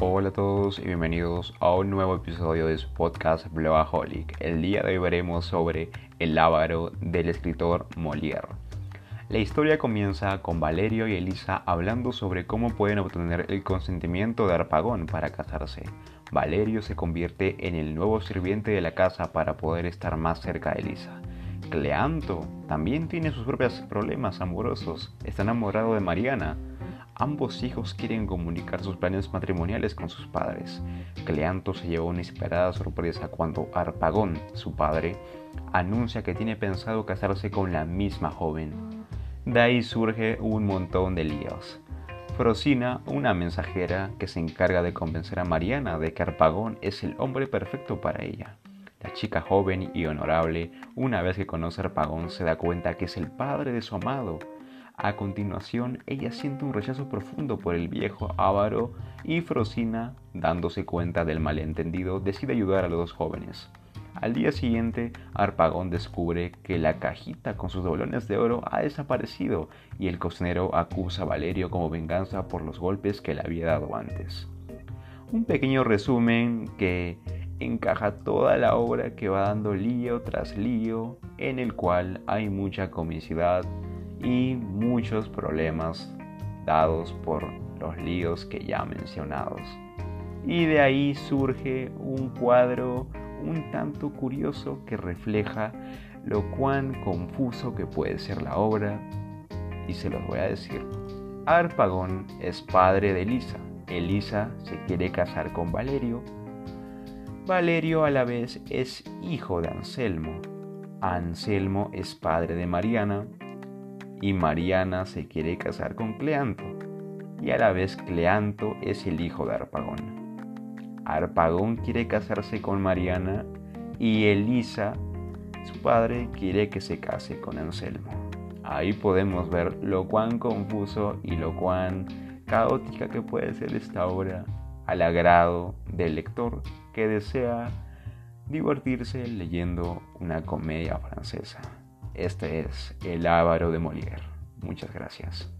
Hola a todos y bienvenidos a un nuevo episodio de su podcast Blogaholic. El día de hoy veremos sobre El Ávaro del escritor Molière. La historia comienza con Valerio y Elisa hablando sobre cómo pueden obtener el consentimiento de Arpagón para casarse. Valerio se convierte en el nuevo sirviente de la casa para poder estar más cerca de Elisa. Cleanto también tiene sus propios problemas amorosos. Está enamorado de Mariana, Ambos hijos quieren comunicar sus planes matrimoniales con sus padres. Cleanto se lleva una esperada sorpresa cuando Arpagón, su padre, anuncia que tiene pensado casarse con la misma joven. De ahí surge un montón de líos. Frosina, una mensajera que se encarga de convencer a Mariana de que Arpagón es el hombre perfecto para ella. La chica joven y honorable, una vez que conoce a Arpagón, se da cuenta que es el padre de su amado a continuación, ella siente un rechazo profundo por el viejo Ávaro y Frosina, dándose cuenta del malentendido, decide ayudar a los dos jóvenes. Al día siguiente, Arpagón descubre que la cajita con sus doblones de oro ha desaparecido y el cocinero acusa a Valerio como venganza por los golpes que le había dado antes. Un pequeño resumen que encaja toda la obra que va dando lío tras lío, en el cual hay mucha comicidad, y muchos problemas dados por los líos que ya mencionados. Y de ahí surge un cuadro un tanto curioso que refleja lo cuán confuso que puede ser la obra, y se los voy a decir. Arpagón es padre de Elisa. Elisa se quiere casar con Valerio. Valerio a la vez es hijo de Anselmo. Anselmo es padre de Mariana y Mariana se quiere casar con Cleanto, y a la vez Cleanto es el hijo de Arpagón. Arpagón quiere casarse con Mariana y Elisa, su padre, quiere que se case con Anselmo. Ahí podemos ver lo cuán confuso y lo cuán caótica que puede ser esta obra al agrado del lector que desea divertirse leyendo una comedia francesa. Este es El Ávaro de Molière. Muchas gracias.